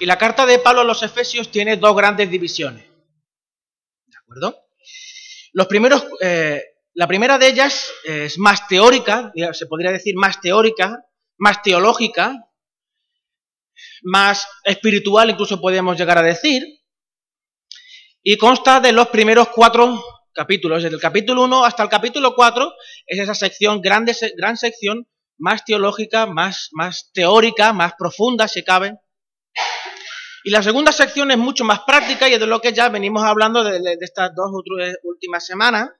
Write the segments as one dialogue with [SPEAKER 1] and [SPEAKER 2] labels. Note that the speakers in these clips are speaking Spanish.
[SPEAKER 1] Y la carta de Pablo a los Efesios tiene dos grandes divisiones. ¿De acuerdo? Los primeros, eh, la primera de ellas es más teórica, se podría decir más teórica, más teológica, más espiritual, incluso podemos llegar a decir, y consta de los primeros cuatro capítulos, desde el capítulo 1 hasta el capítulo 4, es esa sección, grande, gran sección, más teológica, más, más teórica, más profunda, si cabe. Y la segunda sección es mucho más práctica y es de lo que ya venimos hablando de, de estas dos últimas semanas.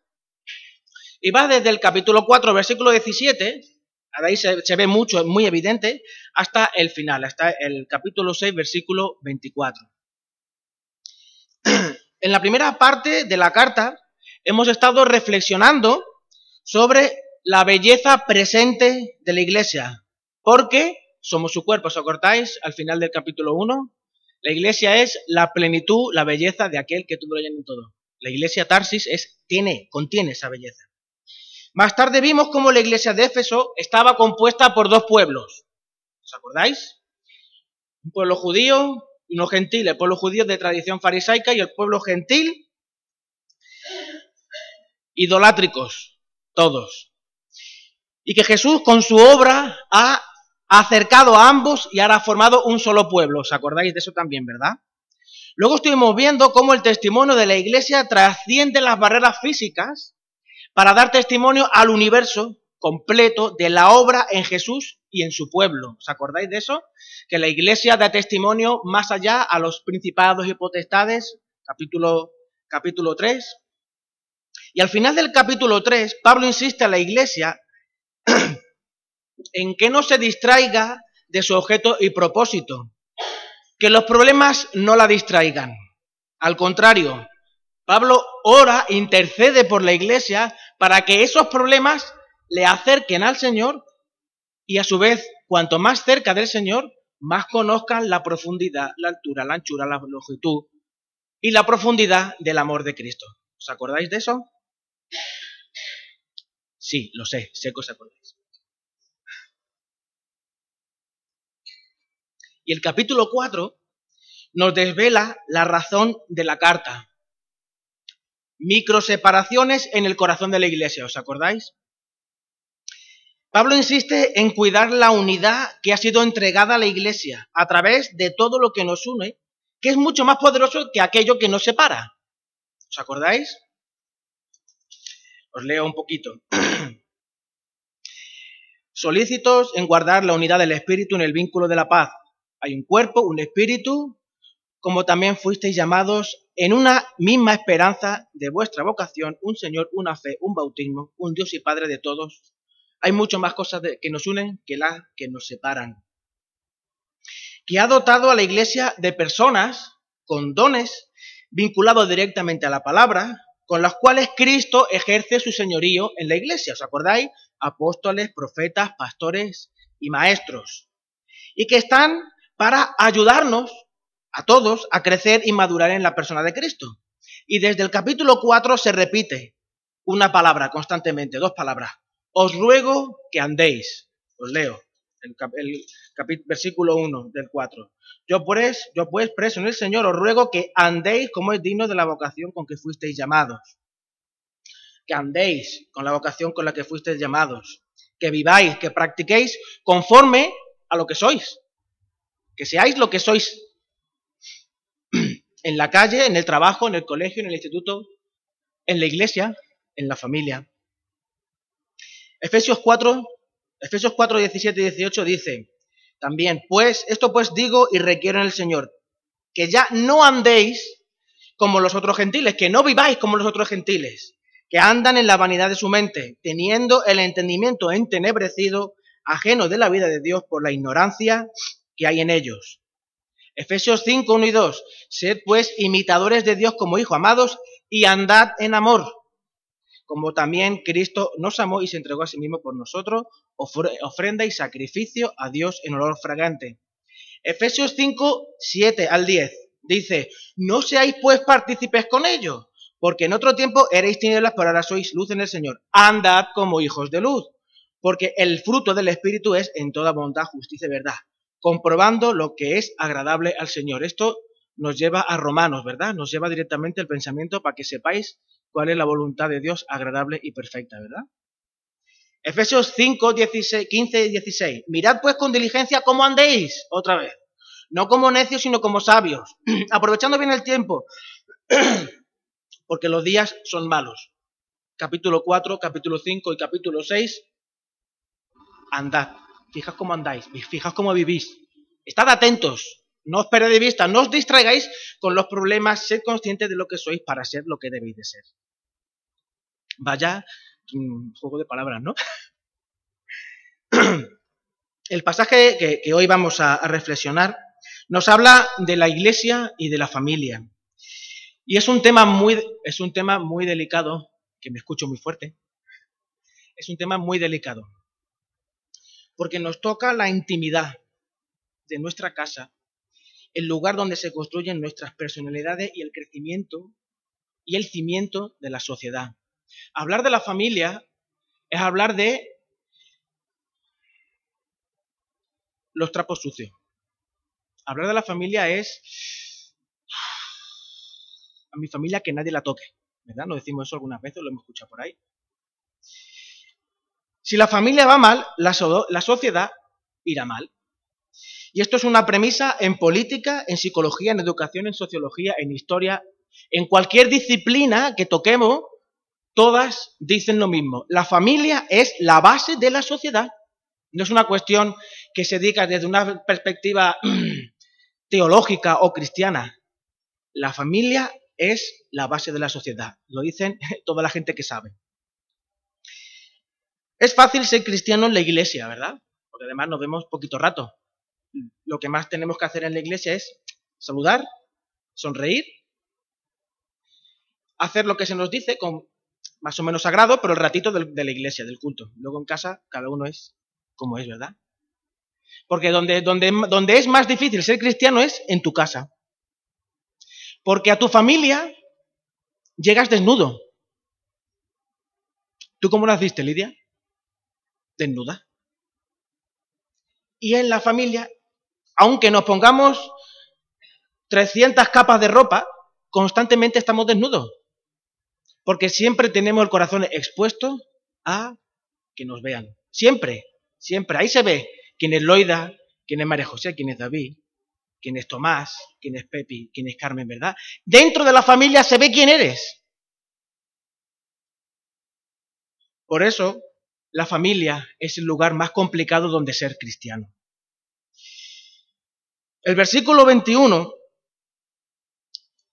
[SPEAKER 1] Y va desde el capítulo 4, versículo 17, ahí se, se, ve mucho, es muy evidente, hasta el final, hasta el capítulo 6, versículo 24. En la primera parte de la carta hemos estado reflexionando sobre la belleza presente de la iglesia, porque somos su cuerpo, ¿os acordáis al final del capítulo 1? La iglesia es la plenitud, la belleza de aquel que todo lo en todo. La iglesia Tarsis es, tiene, contiene esa belleza. Más tarde vimos cómo la iglesia de Éfeso estaba compuesta por dos pueblos. ¿Os acordáis? Un pueblo judío y uno gentil. El pueblo judío de tradición farisaica y el pueblo gentil idolátricos, todos. Y que Jesús con su obra ha acercado a ambos y ahora ha formado un solo pueblo. ¿Os acordáis de eso también, verdad? Luego estuvimos viendo cómo el testimonio de la iglesia trasciende las barreras físicas para dar testimonio al universo completo de la obra en Jesús y en su pueblo. ¿Os acordáis de eso? Que la iglesia da testimonio más allá a los principados y potestades, capítulo, capítulo 3. Y al final del capítulo 3, Pablo insiste a la iglesia en que no se distraiga de su objeto y propósito, que los problemas no la distraigan. Al contrario, Pablo ora, intercede por la iglesia para que esos problemas le acerquen al Señor y a su vez, cuanto más cerca del Señor, más conozcan la profundidad, la altura, la anchura, la longitud y la profundidad del amor de Cristo. ¿Os acordáis de eso? Sí, lo sé, sé que os acordáis. Y el capítulo 4 nos desvela la razón de la carta. Microseparaciones en el corazón de la iglesia, ¿os acordáis? Pablo insiste en cuidar la unidad que ha sido entregada a la iglesia a través de todo lo que nos une, que es mucho más poderoso que aquello que nos separa. ¿Os acordáis? Os leo un poquito. Solícitos en guardar la unidad del espíritu en el vínculo de la paz. Hay un cuerpo, un espíritu, como también fuisteis llamados en una misma esperanza de vuestra vocación, un Señor, una fe, un bautismo, un Dios y Padre de todos. Hay mucho más cosas que nos unen que las que nos separan. Que ha dotado a la iglesia de personas con dones vinculados directamente a la palabra, con las cuales Cristo ejerce su señorío en la iglesia. ¿Os acordáis? Apóstoles, profetas, pastores y maestros. Y que están para ayudarnos a todos a crecer y madurar en la persona de Cristo. Y desde el capítulo 4 se repite una palabra constantemente, dos palabras. Os ruego que andéis. Os leo el, versículo 1 del 4. Yo pues, yo pues, preso en el Señor, os ruego que andéis como es digno de la vocación con que fuisteis llamados. Que andéis con la vocación con la que fuisteis llamados. Que viváis, que practiquéis conforme a lo que sois. Que seáis lo que sois en la calle, en el trabajo, en el colegio, en el instituto, en la iglesia, en la familia. Efesios 4, Efesios 4, 17 y 18 dice también, pues, esto pues digo y requiero en el Señor, que ya no andéis como los otros gentiles, que no viváis como los otros gentiles, que andan en la vanidad de su mente, teniendo el entendimiento entenebrecido, ajeno de la vida de Dios por la ignorancia hay en ellos Efesios 5, 1 y 2. Sed pues imitadores de Dios como hijos amados y andad en amor, como también Cristo nos amó y se entregó a sí mismo por nosotros, ofrenda y sacrificio a Dios en olor fragante. Efesios 5, 7 al 10 dice, no seáis pues partícipes con ellos, porque en otro tiempo erais tinieblas, pero ahora sois luz en el Señor. Andad como hijos de luz, porque el fruto del Espíritu es en toda bondad, justicia y verdad comprobando lo que es agradable al Señor. Esto nos lleva a Romanos, ¿verdad? Nos lleva directamente el pensamiento para que sepáis cuál es la voluntad de Dios agradable y perfecta, ¿verdad? Efesios 5, 16, 15 y 16. Mirad pues con diligencia cómo andéis, otra vez. No como necios, sino como sabios, aprovechando bien el tiempo, porque los días son malos. Capítulo 4, capítulo 5 y capítulo 6. Andad. Fijad cómo andáis, fijad cómo vivís. Estad atentos, no os perdáis de vista, no os distraigáis con los problemas, sed conscientes de lo que sois para ser lo que debéis de ser. Vaya un juego de palabras, ¿no? El pasaje que, hoy vamos a, reflexionar nos habla de la iglesia y de la familia. Y es un tema muy, es un tema muy delicado, que me escucho muy fuerte. Es un tema muy delicado. Porque nos toca la intimidad de nuestra casa, el lugar donde se construyen nuestras personalidades y el crecimiento y el cimiento de la sociedad. Hablar de la familia es hablar de los trapos sucios. Hablar de la familia es a mi familia que nadie la toque, ¿verdad? Nos decimos eso algunas veces, lo hemos escuchado por ahí. Si la familia va mal, la, sociedad irá mal. Y esto es una premisa en política, en psicología, en educación, en sociología, en historia, en cualquier disciplina que toquemos, todas dicen lo mismo. La familia es la base de la sociedad. No es una cuestión que se diga desde una perspectiva teológica o cristiana. La familia es la base de la sociedad. Lo dicen toda la gente que sabe. Es fácil ser cristiano en la iglesia, ¿verdad? Porque además nos vemos poquito rato. Lo que más tenemos que hacer en la iglesia es saludar, sonreír, hacer lo que se nos dice con más o menos sagrado, pero el ratito de la iglesia, del culto. Luego en casa cada uno es como es, ¿verdad? Porque donde, donde, donde es más difícil ser cristiano es en tu casa. Porque a tu familia llegas desnudo. ¿Tú cómo naciste, Lidia? Desnuda. Y en la familia, aunque nos pongamos 300 capas de ropa, constantemente estamos desnudos. Porque siempre tenemos el corazón expuesto a que nos vean. Siempre, siempre. Ahí se ve quién es Loida, quién es María José, quién es David, quién es Tomás, quién es Pepi, quién es Carmen, ¿verdad? Dentro de la familia se ve quién eres. Por eso, la familia es el lugar más complicado donde ser cristiano. El versículo 21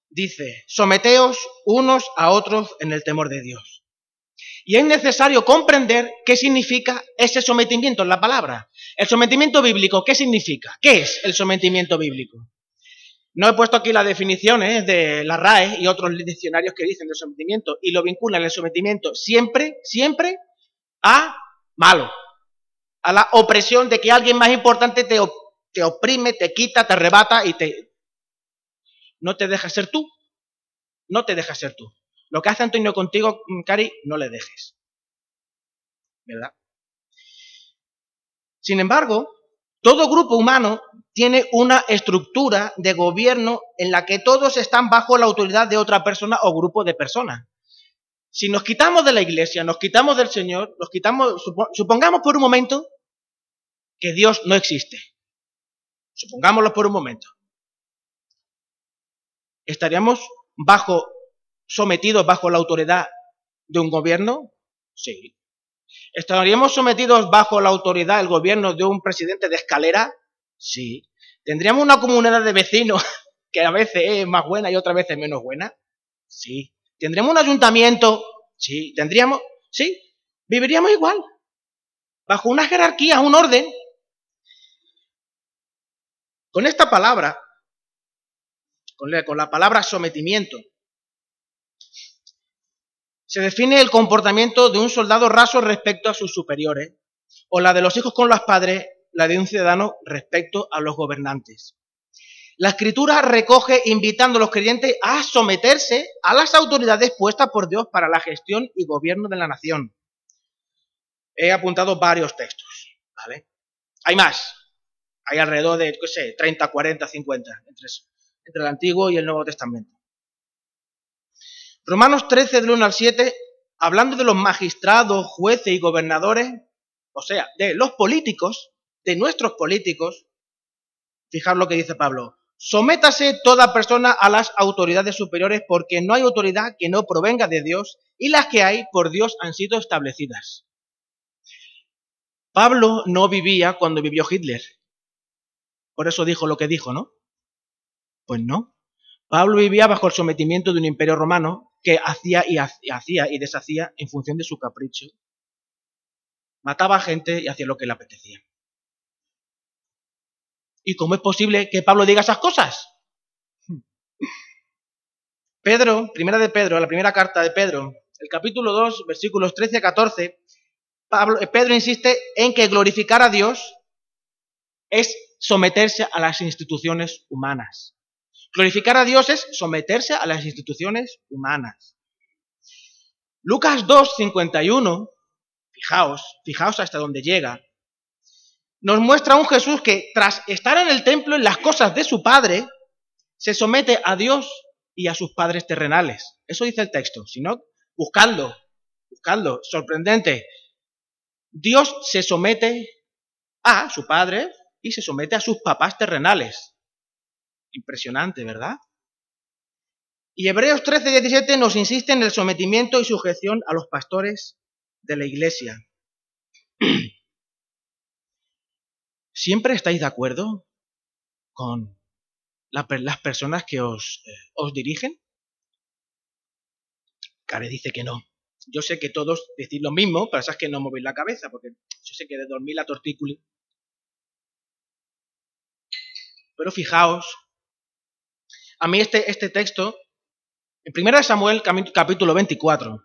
[SPEAKER 1] dice, someteos unos a otros en el temor de Dios. Y es necesario comprender qué significa ese sometimiento en la palabra. El sometimiento bíblico, ¿qué significa? ¿Qué es el sometimiento bíblico? No he puesto aquí las definiciones de la RAE y otros diccionarios que dicen de sometimiento y lo vinculan el sometimiento siempre, siempre malo, a la opresión de que alguien más importante te, te oprime, te quita, te arrebata y te, no te deja ser tú. No te deja ser tú. Lo que hace Antonio contigo, mm, Cari, no le dejes. ¿Verdad? Sin embargo, todo grupo humano tiene una estructura de gobierno en la que todos están bajo la autoridad de otra persona o grupo de personas. Si nos quitamos de la iglesia, nos quitamos del Señor, nos quitamos, supongamos por un momento que Dios no existe. Supongámoslo por un momento. ¿Estaríamos bajo, sometidos bajo la autoridad de un gobierno? Sí. ¿Estaríamos sometidos bajo la autoridad del gobierno de un presidente de escalera? Sí. ¿Tendríamos una comunidad de vecinos que a veces es más buena y otras veces menos buena? Sí. ¿Tendríamos un ayuntamiento? Sí. ¿Tendríamos? Sí. Viviríamos igual. Bajo una jerarquía, un orden. Con esta palabra con la, palabra sometimiento. Se define el comportamiento de un soldado raso respecto a sus superiores, o la de los hijos con los padres, la de un ciudadano respecto a los gobernantes. La escritura recoge invitando a los creyentes a someterse a las autoridades puestas por Dios para la gestión y gobierno de la nación. He apuntado varios textos, ¿vale? Hay más, Hay alrededor de, qué sé, 30, 40, 50 entre, entre el Antiguo y el Nuevo Testamento. Romanos 13, del 1 al 7, hablando de los magistrados, jueces y gobernadores, o sea, de los políticos, de nuestros políticos, fijaros lo que dice Pablo, sométase toda persona a las autoridades superiores porque no hay autoridad que no provenga de Dios y las que hay por Dios han sido establecidas. Pablo no vivía cuando vivió Hitler. Por eso dijo lo que dijo, ¿no? Pues no. Pablo vivía bajo el sometimiento de un imperio romano que hacía y hacía y deshacía en función de su capricho. Mataba a gente y hacía lo que le apetecía. ¿Y cómo es posible que Pablo diga esas cosas? Pedro, primera de Pedro, la primera carta de Pedro, el capítulo 2, versículos 13 a 14, Pablo, Pedro insiste en que glorificar a Dios es someterse a las instituciones humanas. Glorificar a Dios es someterse a las instituciones humanas. Lucas 2, 51, fijaos, fijaos hasta dónde llega, nos muestra un Jesús que tras estar en el templo en las cosas de su Padre, se somete a Dios y a sus padres terrenales. Eso dice el texto. Si no, buscadlo, buscadlo. Sorprendente. Dios se somete a su Padre y se somete a sus papás terrenales. Impresionante, ¿verdad? Y Hebreos 13, 17 nos insiste en el sometimiento y sujeción a los pastores de la iglesia. ¿Siempre estáis de acuerdo con las personas que os, eh, os dirigen? Care dice que no. Yo sé que todos decís lo mismo, pero es que no movéis la cabeza, porque yo sé que de dormir la tortícula. Pero fijaos, a mí este, este texto, en 1 Samuel capítulo 24,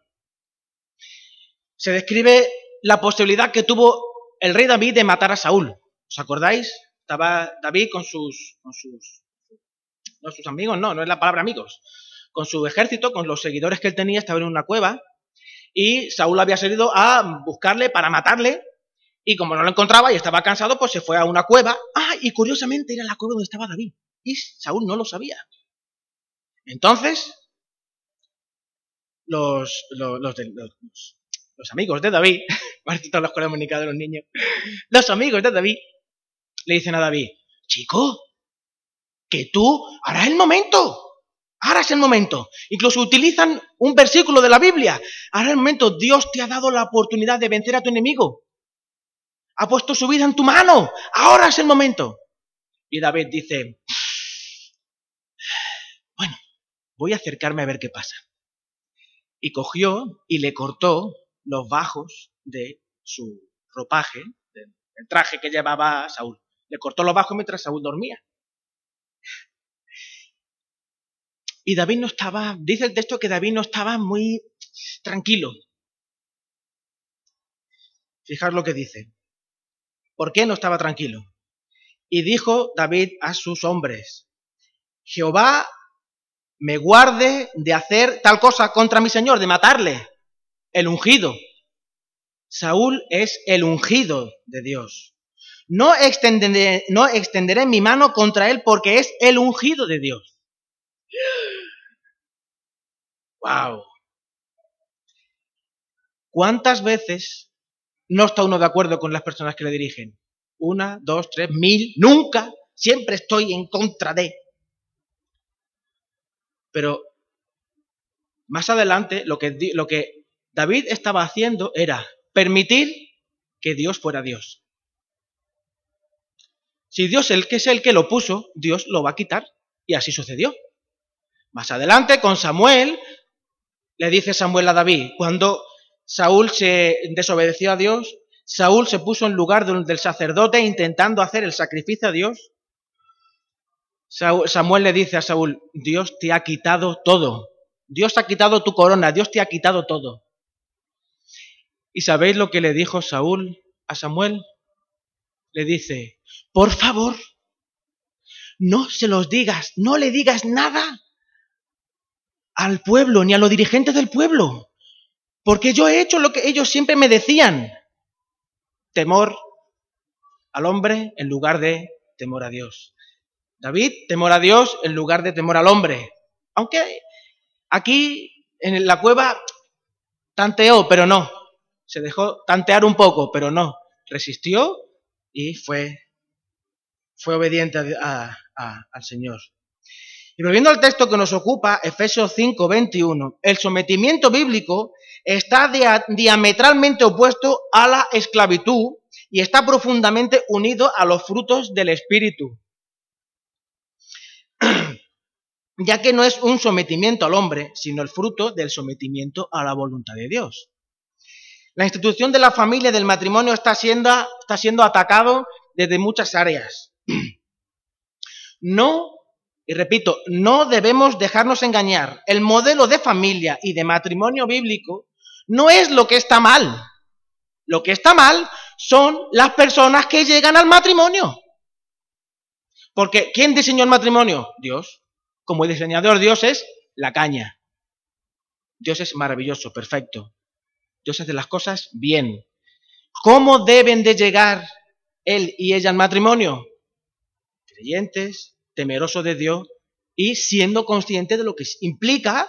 [SPEAKER 1] se describe la posibilidad que tuvo el rey David de matar a Saúl. ¿Os acordáis? Estaba David con sus, con sus, no sus amigos, no, no es la palabra amigos, con su ejército, con los seguidores que él tenía, estaba en una cueva y Saúl había salido a buscarle para matarle y como no lo encontraba y estaba cansado, pues se fue a una cueva. Ah, y curiosamente era la cueva donde estaba David. Y Saúl no lo sabía. Entonces, los, los, los, los amigos de David, todas las comunicadas de los niños, los amigos de David le dicen a David, chico, que tú, es el momento, ahora es el momento. Incluso utilizan un versículo de la Biblia, ahora es el momento, Dios te ha dado la oportunidad de vencer a tu enemigo ha puesto su vida en tu mano, ahora es el momento. Y David dice, bueno, voy a acercarme a ver qué pasa. Y cogió y le cortó los bajos de su ropaje, del traje que llevaba Saúl. Le cortó los bajos mientras Saúl dormía. Y David no estaba, dice el texto que David no estaba muy tranquilo. Fijaos lo que dice. ¿Por qué no estaba tranquilo? Y dijo David a sus hombres, Jehová me guarde de hacer tal cosa contra mi Señor, de matarle, el ungido. Saúl es el ungido de Dios. No extenderé, mi mano contra él porque es el ungido de Dios. ¡Wow! ¿Cuántas veces no está uno de acuerdo con las personas que le dirigen. Una, dos, tres, mil, nunca. Siempre estoy en contra de. Pero más adelante lo que, lo que David estaba haciendo era permitir que Dios fuera Dios. Si Dios el que es el que lo puso, Dios lo va a quitar. Y así sucedió. Más adelante, con Samuel, le dice Samuel a David, cuando Saúl se desobedeció a Dios, Saúl se puso en lugar del sacerdote intentando hacer el sacrificio a Dios. Samuel le dice a Saúl, Dios te ha quitado todo, Dios ha quitado tu corona, Dios te ha quitado todo. ¿Y sabéis lo que le dijo Saúl a Samuel? Le dice, por favor, no se los digas, no le digas nada al pueblo ni a los dirigentes del pueblo. Porque yo he hecho lo que ellos siempre me decían. Temor al hombre en lugar de temor a Dios. David, temor a Dios en lugar de temor al hombre. Aunque aquí en la cueva tanteó, pero no. Se dejó tantear un poco, pero no. Resistió y fue, fue obediente al Señor. Y volviendo al texto que nos ocupa, Efesios 5, 21, el sometimiento bíblico está diametralmente opuesto a la esclavitud y está profundamente unido a los frutos del Espíritu. ya que no es un sometimiento al hombre, sino el fruto del sometimiento a la voluntad de Dios. La institución de la familia y del matrimonio está siendo, está atacado desde muchas áreas. No y repito, no debemos dejarnos engañar. El modelo de familia y de matrimonio bíblico no es lo que está mal. Lo que está mal son las personas que llegan al matrimonio. Porque ¿quién diseñó el matrimonio? Dios. Como diseñador Dios es la caña. Dios es maravilloso, perfecto. Dios hace las cosas bien. ¿Cómo deben de llegar él y ella al matrimonio? Creyentes, temeroso de Dios y siendo consciente de lo que implica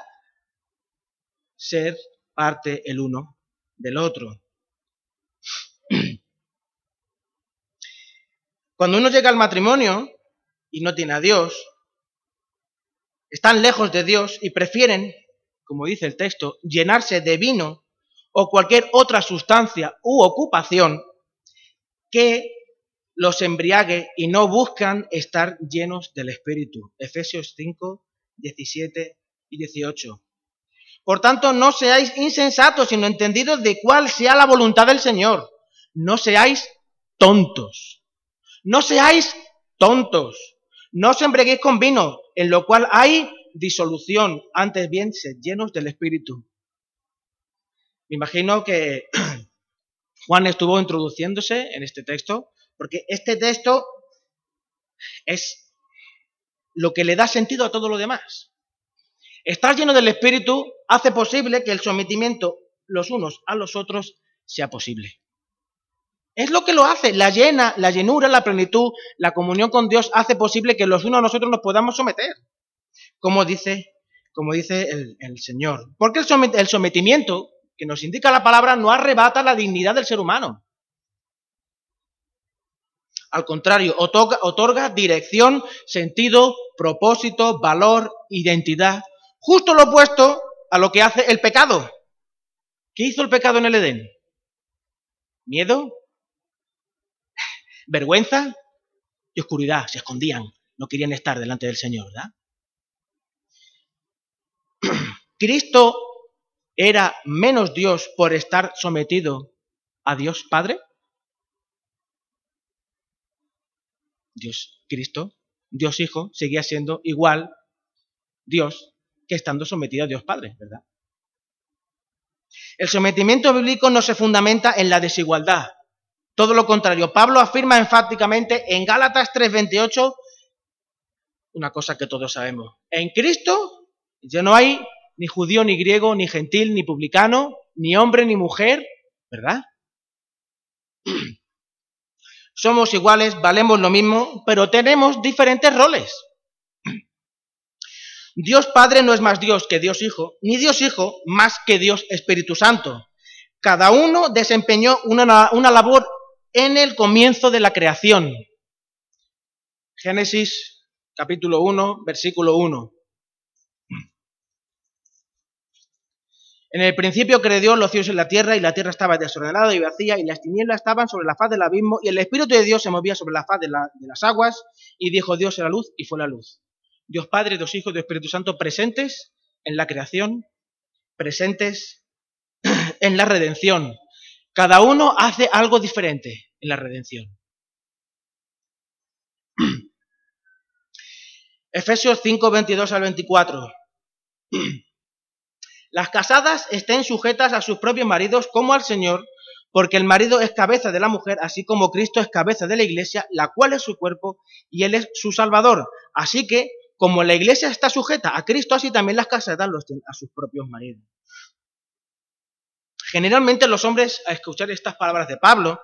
[SPEAKER 1] ser parte el uno del otro. Cuando uno llega al matrimonio y no tiene a Dios, están lejos de Dios y prefieren, como dice el texto, llenarse de vino o cualquier otra sustancia u ocupación que los embriague y no buscan estar llenos del Espíritu. Efesios 5, 17 y 18. Por tanto, no seáis insensatos, sino entendidos de cuál sea la voluntad del Señor. No seáis tontos. No seáis tontos. No os embriaguéis con vino, en lo cual hay disolución. Antes bien, sed llenos del Espíritu. Me imagino que Juan estuvo introduciéndose en este texto porque este texto es lo que le da sentido a todo lo demás. Estar lleno del Espíritu hace posible que el sometimiento los unos a los otros sea posible. Es lo que lo hace, la llena, la llenura, la plenitud, la comunión con Dios hace posible que los unos a nosotros nos podamos someter, como dice, como dice el, Señor. Porque el sometimiento que nos indica la palabra no arrebata la dignidad del ser humano. Al contrario, otorga, dirección, sentido, propósito, valor, identidad. Justo lo opuesto a lo que hace el pecado. ¿Qué hizo el pecado en el Edén? ¿Miedo? ¿Vergüenza? Y oscuridad. Se escondían. No querían estar delante del Señor, ¿verdad? ¿Cristo era menos Dios por estar sometido a Dios Padre? Dios Cristo, Dios Hijo, seguía siendo igual Dios que estando sometido a Dios Padre, ¿verdad? El sometimiento bíblico no se fundamenta en la desigualdad. Todo lo contrario, Pablo afirma enfáticamente en Gálatas 3:28 una cosa que todos sabemos. En Cristo ya no hay ni judío, ni griego, ni gentil, ni publicano, ni hombre, ni mujer, ¿verdad? somos iguales, valemos lo mismo, pero tenemos diferentes roles. Dios Padre no es más Dios que Dios Hijo, ni Dios Hijo más que Dios Espíritu Santo. Cada uno desempeñó una, una labor en el comienzo de la creación. Génesis capítulo 1, versículo 1. En el principio Dios los cielos y la tierra, y la tierra estaba desordenada y vacía, y las tinieblas estaban sobre la faz del abismo, y el Espíritu de Dios se movía sobre la faz de, las aguas, y dijo Dios era luz, y fue la luz. Dios Padre, Dios Hijo y Espíritu Santo presentes en la creación, presentes en la redención. Cada uno hace algo diferente en la redención. Efesios 5, 22 al 24. Las casadas estén sujetas a sus propios maridos como al Señor, porque el marido es cabeza de la mujer, así como Cristo es cabeza de la iglesia, la cual es su cuerpo y él es su salvador. Así que, como la iglesia está sujeta a Cristo, así también las casadas lo estén a sus propios maridos. Generalmente los hombres, a escuchar estas palabras de Pablo,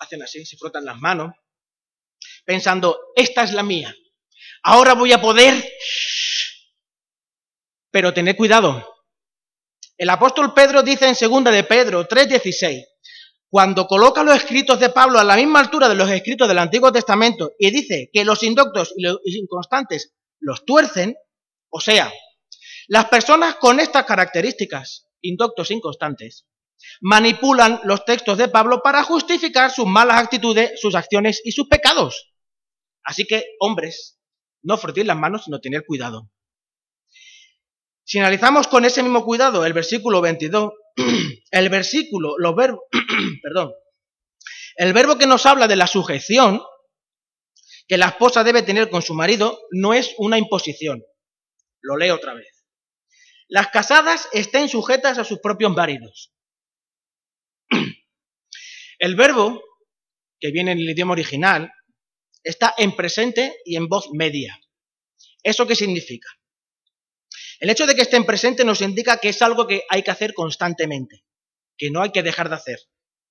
[SPEAKER 1] hacen así, se frotan las manos, pensando, esta es la mía, ahora voy a poder... Pero tened cuidado. El apóstol Pedro dice en segunda de Pedro 3:16, cuando coloca los escritos de Pablo a la misma altura de los escritos del Antiguo Testamento y dice que los indoctos y los inconstantes los tuercen, o sea, las personas con estas características, indoctos inconstantes, manipulan los textos de Pablo para justificar sus malas actitudes, sus acciones y sus pecados. Así que, hombres, no frotéis las manos, sino tener cuidado. Si analizamos con ese mismo cuidado el versículo 22, el versículo, los verbos, perdón, el verbo que nos habla de la sujeción que la esposa debe tener con su marido no es una imposición. Lo leo otra vez. Las casadas estén sujetas a sus propios maridos. El verbo, que viene en el idioma original, está en presente y en voz media. ¿Eso qué significa? El hecho de que estén presentes nos indica que es algo que hay que hacer constantemente, que no hay que dejar de hacer.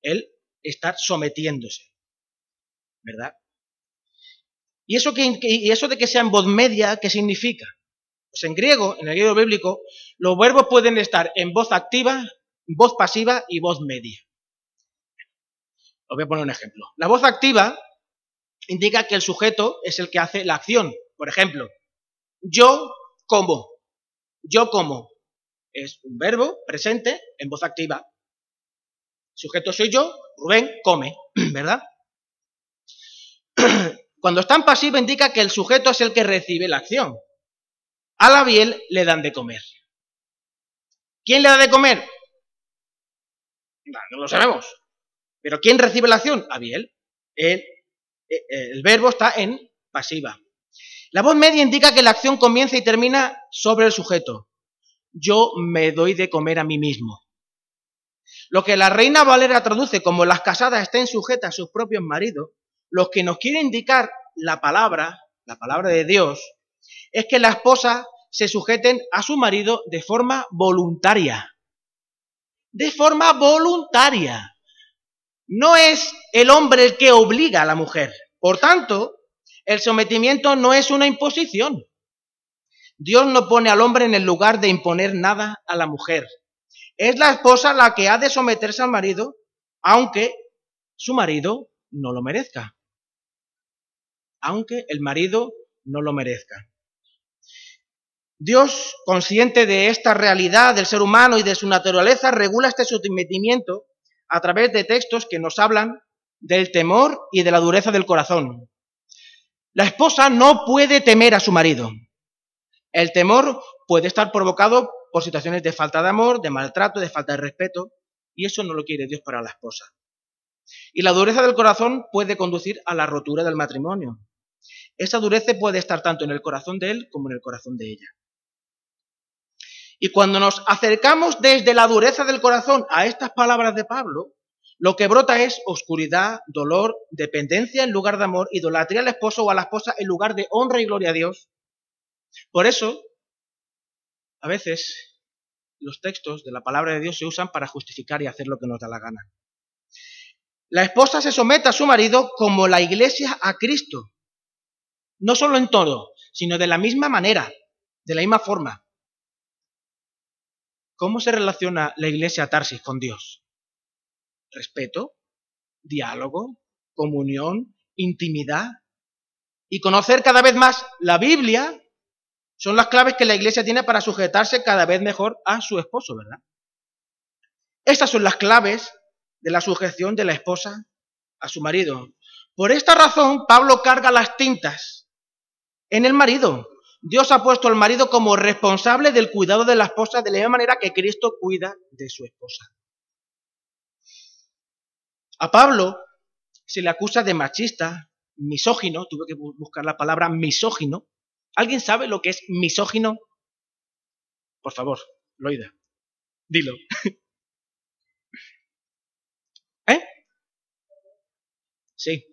[SPEAKER 1] Él está sometiéndose. ¿Verdad? ¿Y eso, y eso de que sea en voz media, qué significa? Pues en griego, en el griego bíblico, los verbos pueden estar en voz activa, voz pasiva y voz media. Os voy a poner un ejemplo. La voz activa indica que el sujeto es el que hace la acción. Por ejemplo, yo como. Yo como es un verbo presente en voz activa. Sujeto soy yo, Rubén come, ¿verdad? Cuando está en pasivo indica que el sujeto es el que recibe la acción. A la biel le dan de comer. ¿Quién le da de comer? No, lo sabemos. Pero ¿quién recibe la acción? A biel. El, el verbo está en pasiva. La voz media indica que la acción comienza y termina sobre el sujeto. Yo me doy de comer a mí mismo. Lo que la reina Valera traduce como las casadas estén sujetas a sus propios maridos, lo que nos quiere indicar la palabra, la palabra de Dios, es que las esposas se sujeten a su marido de forma voluntaria. De forma voluntaria. No es el hombre el que obliga a la mujer. Por tanto, el sometimiento no es una imposición. Dios no pone al hombre en el lugar de imponer nada a la mujer. Es la esposa la que ha de someterse al marido, aunque su marido no lo merezca. Aunque el marido no lo merezca. Dios, consciente de esta realidad del ser humano y de su naturaleza, regula este sometimiento a través de textos que nos hablan del temor y de la dureza del corazón. La esposa no puede temer a su marido. El temor puede estar provocado por situaciones de falta de amor, de maltrato, de falta de respeto, y eso no lo quiere Dios para la esposa. Y la dureza del corazón puede conducir a la rotura del matrimonio. Esa dureza puede estar tanto en el corazón de él como en el corazón de ella. Y cuando nos acercamos desde la dureza del corazón a estas palabras de Pablo, lo que brota es oscuridad, dolor, dependencia en lugar de amor, idolatría al esposo o a la esposa en lugar de honra y gloria a Dios. Por eso, a veces, los textos de la palabra de Dios se usan para justificar y hacer lo que nos da la gana. La esposa se somete a su marido como la iglesia a Cristo. No solo en todo, sino de la misma manera, de la misma forma. ¿Cómo se relaciona la iglesia a Tarsis con Dios? Respeto, diálogo, comunión, intimidad y conocer cada vez más la Biblia son las claves que la iglesia tiene para sujetarse cada vez mejor a su esposo, ¿verdad? Estas son las claves de la sujeción de la esposa a su marido. Por esta razón, Pablo carga las tintas en el marido. Dios ha puesto al marido como responsable del cuidado de la esposa de la misma manera que Cristo cuida de su esposa. A Pablo se le acusa de machista, misógino, tuve que buscar la palabra misógino. ¿Alguien sabe lo que es misógino? Por favor, Loida, dilo. ¿Eh? Sí.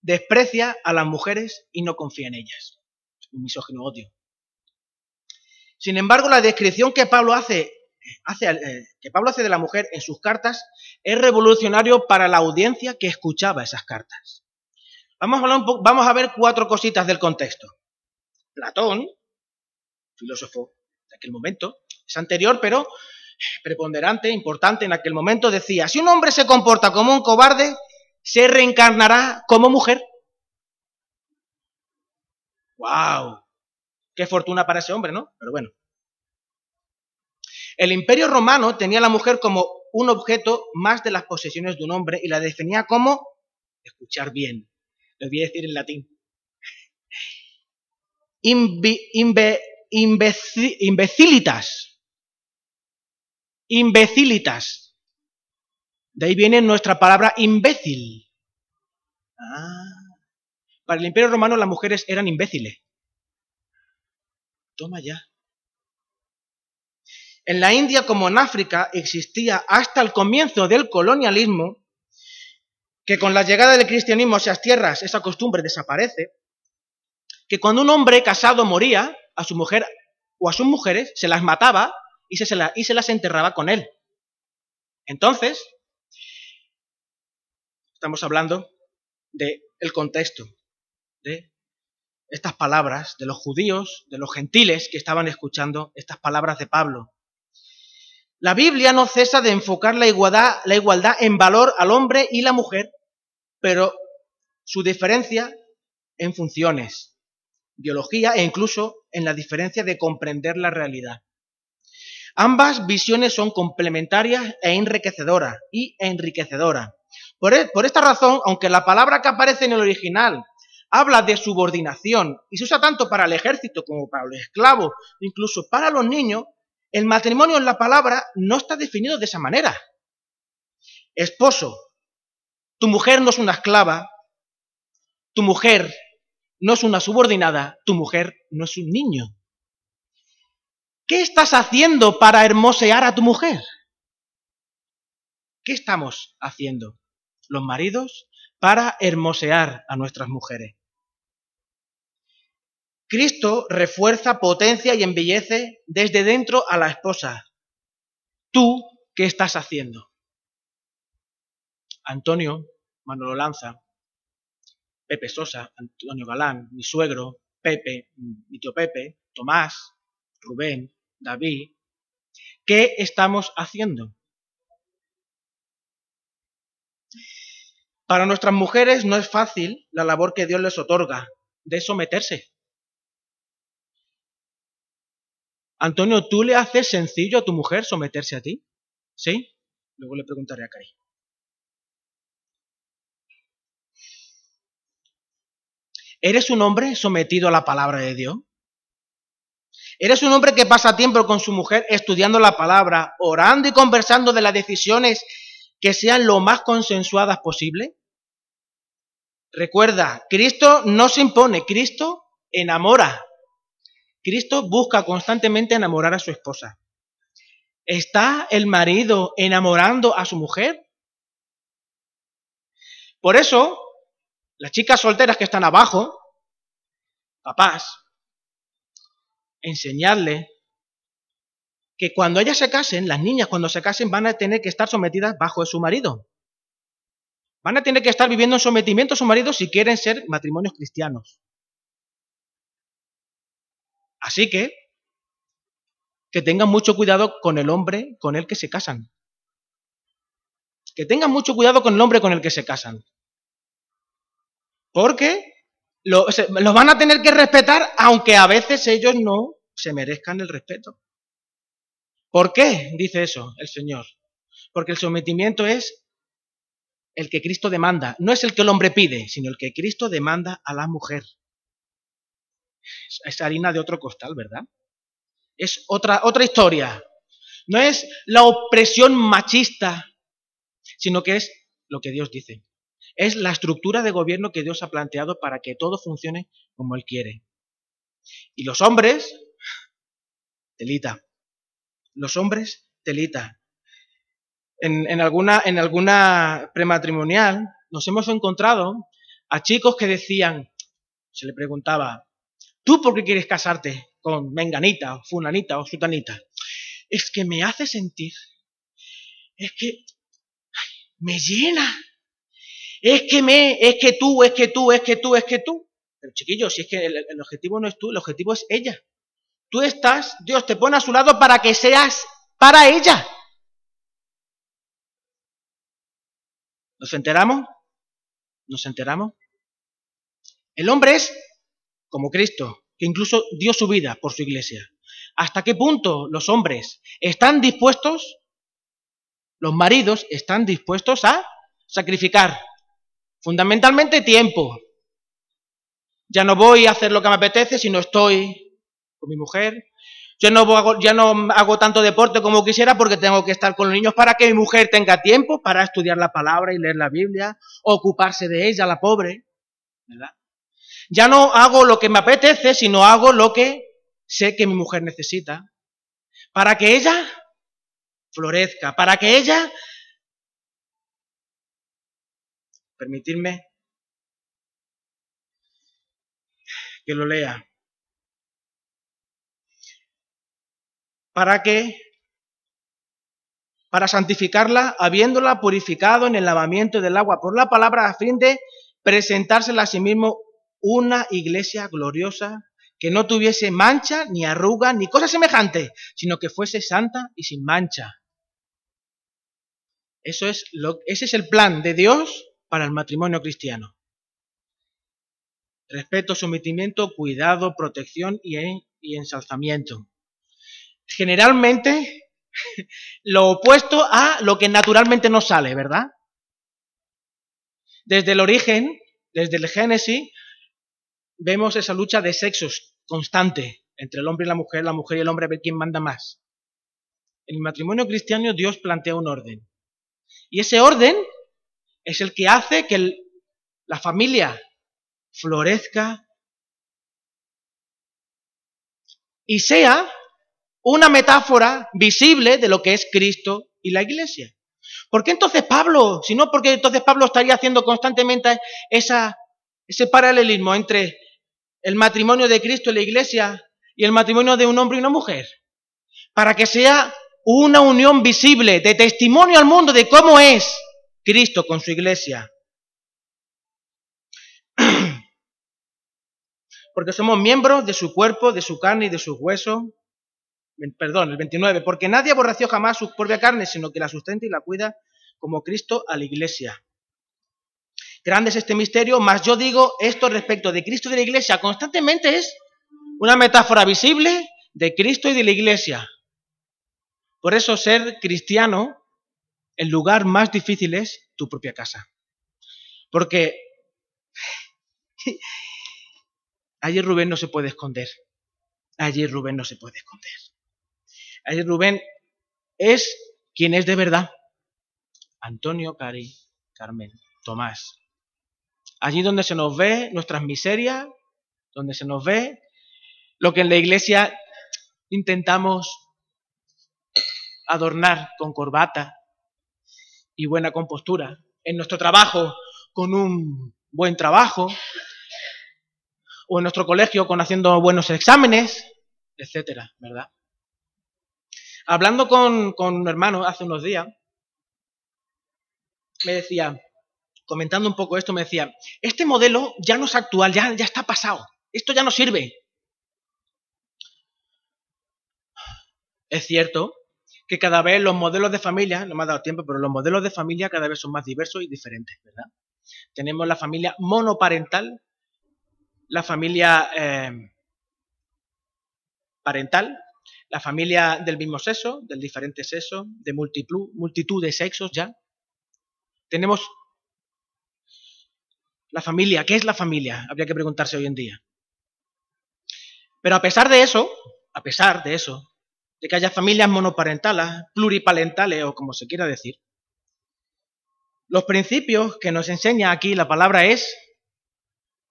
[SPEAKER 1] Desprecia a las mujeres y no confía en ellas. Un misógino odio. Sin embargo, la descripción que Pablo hace hace, eh, que Pablo hace de la mujer en sus cartas es revolucionario para la audiencia que escuchaba esas cartas. Vamos a, vamos a ver cuatro cositas del contexto. Platón, filósofo de aquel momento, es anterior, pero preponderante, importante en aquel momento, decía, si un hombre se comporta como un cobarde, se reencarnará como mujer. ¡Wow! Qué fortuna para ese hombre, ¿no? Pero bueno. El imperio romano tenía a la mujer como un objeto más de las posesiones de un hombre y la definía como, escuchar bien, lo voy a decir en latín, imbecilitas. Imbecilitas. De ahí viene nuestra palabra imbécil. Ah. Para el imperio romano las mujeres eran imbéciles. Toma ya. En la India como en África existía hasta el comienzo del colonialismo que con la llegada del cristianismo a esas tierras esa costumbre desaparece, que cuando un hombre casado moría, a su mujer o a sus mujeres se las mataba y se, y se las enterraba con él. Entonces, estamos hablando del el contexto de estas palabras de los judíos, de los gentiles que estaban escuchando estas palabras de Pablo. La Biblia no cesa de enfocar la igualdad, la igualdad en valor al hombre y la mujer, pero su diferencia en funciones, biología e incluso en la diferencia de comprender la realidad. Ambas visiones son complementarias e enriquecedoras y enriquecedoras. Por, e, por, esta razón, aunque la palabra que aparece en el original habla de subordinación y se usa tanto para el ejército como para los esclavos, incluso para los niños, el matrimonio en la palabra no está definido de esa manera. Esposo, tu mujer no es una esclava, tu mujer no es una subordinada, tu mujer no es un niño. ¿Qué estás haciendo para hermosear a tu mujer? ¿Qué estamos haciendo los maridos para hermosear a nuestras mujeres? Cristo refuerza, potencia y embellece desde dentro a la esposa. ¿Tú qué estás haciendo? Antonio, Manolo Lanza, Pepe Sosa, Antonio Galán, mi suegro, Pepe, mi tío Pepe, Tomás, Rubén, David. ¿Qué estamos haciendo? Para nuestras mujeres no es fácil la labor que Dios les otorga de someterse. Antonio, ¿tú le haces sencillo a tu mujer someterse a ti? ¿Sí? Luego le preguntaré a Kai. ¿Eres un hombre sometido a la palabra de Dios? ¿Eres un hombre que pasa tiempo con su mujer estudiando la palabra, orando y conversando de las decisiones que sean lo más consensuadas posible? Recuerda, Cristo no se impone, Cristo enamora. Cristo busca constantemente enamorar a su esposa. ¿Está el marido enamorando a su mujer? Por eso, las chicas solteras que están abajo, papás, enseñarle que cuando ellas se casen, las niñas cuando se casen van a tener que estar sometidas bajo su marido. Van a tener que estar viviendo en sometimiento a su marido si quieren ser matrimonios cristianos. Así que, que tengan mucho cuidado con el hombre con el que se casan. Que tengan mucho cuidado con el hombre con el que se casan. Porque los van a tener que respetar, aunque a veces ellos no se merezcan el respeto. ¿Por qué dice eso el Señor? Porque el sometimiento es el que Cristo demanda, no es el que el hombre pide, sino el que Cristo demanda a la mujer. Es harina de otro costal, ¿verdad? Es otra, otra historia. No es la opresión machista, sino que es lo que Dios dice. Es la estructura de gobierno que Dios ha planteado para que todo funcione como Él quiere. Y los hombres, telita. Los hombres, telita. En, en, alguna, en alguna prematrimonial nos hemos encontrado a chicos que decían, se le preguntaba, ¿tú por qué quieres casarte con menganita o fulanita o sutanita? es que me hace sentir, es que me llena, es que me, es que tú, es que tú, es que tú, es que tú. Pero chiquillos, si es que el objetivo no es tú, el objetivo es ella. Tú estás, Dios te pone a su lado para que seas para ella. ¿Nos enteramos? ¿Nos enteramos? El hombre es como Cristo, que incluso dio su vida por su iglesia. ¿Hasta qué punto los hombres están dispuestos, los maridos están dispuestos a sacrificar fundamentalmente tiempo? Ya no voy a hacer lo que me apetece si no estoy con mi mujer. Yo no ya no hago tanto deporte como quisiera porque tengo que estar con los niños para que mi mujer tenga tiempo para estudiar la palabra y leer la Biblia, ocuparse de ella, la pobre. ¿verdad? Ya no hago lo que me apetece, sino hago lo que sé que mi mujer necesita. Para que ella florezca, para que ella... Permitirme que lo lea. ¿Para qué? Para santificarla, habiéndola purificado en el lavamiento del agua por la palabra, a fin de presentársela a sí mismo una iglesia gloriosa que no tuviese mancha, ni arruga, ni cosa semejante, sino que fuese santa y sin mancha. Eso es lo, ese es el plan de Dios para el matrimonio cristiano. Respeto, sometimiento, cuidado, protección y, y ensalzamiento. Generalmente lo opuesto a lo que naturalmente no sale, ¿verdad? Desde el origen, desde el Génesis, vemos esa lucha de sexos constante entre el hombre y la mujer, la mujer y el hombre, a ver quién manda más. En el matrimonio cristiano Dios plantea un orden. Y ese orden es el que hace que la familia florezca y sea una metáfora visible de lo que es Cristo y la iglesia. ¿Por qué entonces Pablo? Si no, porque entonces Pablo estaría haciendo constantemente ese paralelismo entre el matrimonio de Cristo y la iglesia y el matrimonio de un hombre y una mujer. Para que sea una unión visible de testimonio al mundo de cómo es Cristo con su iglesia. Porque somos miembros de su cuerpo, de su carne y de sus huesos. Perdón, el 29. Porque nadie aborreció jamás su propia carne, sino que la sustenta y la cuida como Cristo a la iglesia Grande es este misterio, mas yo digo esto respecto de Cristo y de la Iglesia. Constantemente es una metáfora visible de Cristo y de la Iglesia. Por eso ser cristiano, el lugar más difícil es tu propia casa. Porque allí Rubén no se puede esconder. Allí Rubén no se puede esconder. Allí Rubén es quien es de verdad. Antonio, Cari, Carmen, Tomás. Allí donde se nos ve nuestras miserias, donde se nos ve lo que en la iglesia intentamos adornar con corbata y buena compostura, en nuestro trabajo con un buen trabajo, o en nuestro colegio con haciendo buenos exámenes, etcétera, ¿verdad? Hablando con, con un hermano hace unos días, me decía, comentando un poco esto, me decía, este modelo ya no es actual, ya, está pasado, esto ya no sirve. Es cierto que cada vez los modelos de familia, no me ha dado tiempo, pero los modelos de familia cada vez son más diversos y diferentes, ¿verdad? Tenemos la familia monoparental, la familia eh, parental, la familia del mismo sexo, del diferente sexo, de multitud de sexos ya. Tenemos la familia, ¿qué es la familia? Habría que preguntarse hoy en día. Pero a pesar de eso, a pesar de eso, de que haya familias monoparentales, pluriparentales o como se quiera decir, los principios que nos enseña aquí la palabra es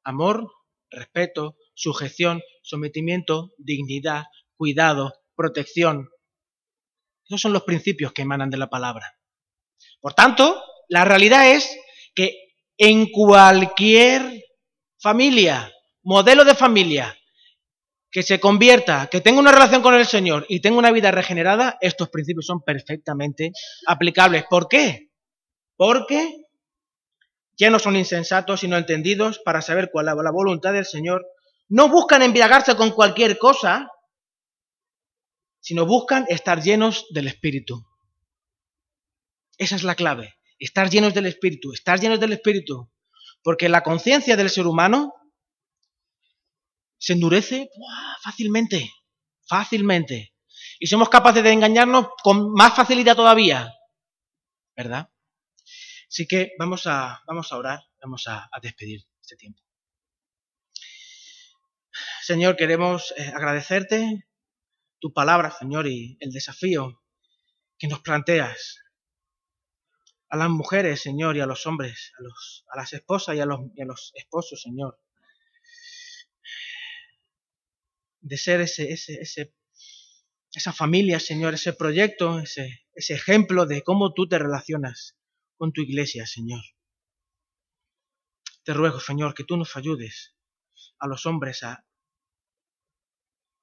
[SPEAKER 1] amor, respeto, sujeción, sometimiento, dignidad, cuidado, protección. Esos son los principios que emanan de la palabra. Por tanto, la realidad es que en cualquier familia, modelo de familia, que se convierta, que tenga una relación con el Señor y tenga una vida regenerada, estos principios son perfectamente aplicables. ¿Por qué? Porque ya no son insensatos, sino entendidos para saber cuál es la voluntad del Señor. No buscan embriagarse con cualquier cosa, sino buscan estar llenos del Espíritu. Esa es la clave, estar llenos del Espíritu, estar llenos del Espíritu. Porque la conciencia del ser humano se endurece fácilmente, fácilmente. Y somos capaces de engañarnos con más facilidad todavía, ¿verdad? Así que vamos a, vamos a orar, vamos a, despedir este tiempo. Señor, queremos eh, agradecerte tu palabra, Señor, y el desafío que nos planteas a las mujeres, Señor, y a los hombres, a, los, a las esposas y a, los, y a los esposos, Señor. De ser ese, ese, ese, esa familia, Señor, ese proyecto, ese, ese ejemplo de cómo tú te relacionas con tu iglesia, Señor. Te ruego, Señor, que tú nos ayudes a los hombres a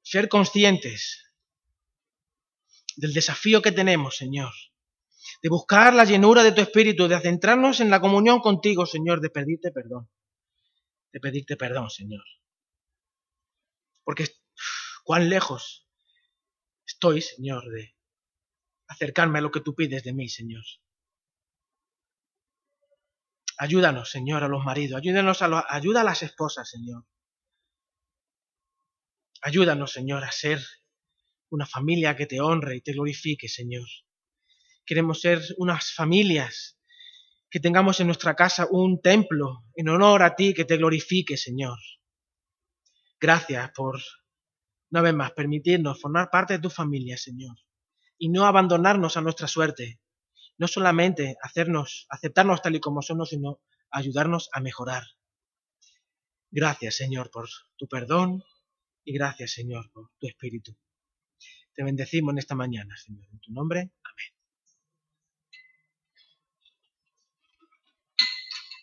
[SPEAKER 1] ser conscientes del desafío que tenemos, Señor, de buscar la llenura de tu espíritu, de centrarnos en la comunión contigo, Señor, de pedirte perdón, de pedirte perdón, Señor. Porque cuán lejos estoy, Señor, de acercarme a lo que tú pides de mí, Señor. Ayúdanos, Señor, a los maridos, ayúdanos a, ayuda a las esposas, Señor. Ayúdanos, Señor, a ser una familia que te honre y te glorifique, Señor. Queremos ser unas familias que tengamos en nuestra casa un templo en honor a ti que te glorifique, Señor. Gracias por, una vez más, permitirnos formar parte de tu familia, Señor, y no abandonarnos a nuestra suerte. No solamente hacernos, aceptarnos tal y como somos, sino ayudarnos a mejorar. Gracias, Señor, por tu perdón y gracias, Señor, por tu espíritu. Te bendecimos en esta mañana, Señor. En tu nombre, amén.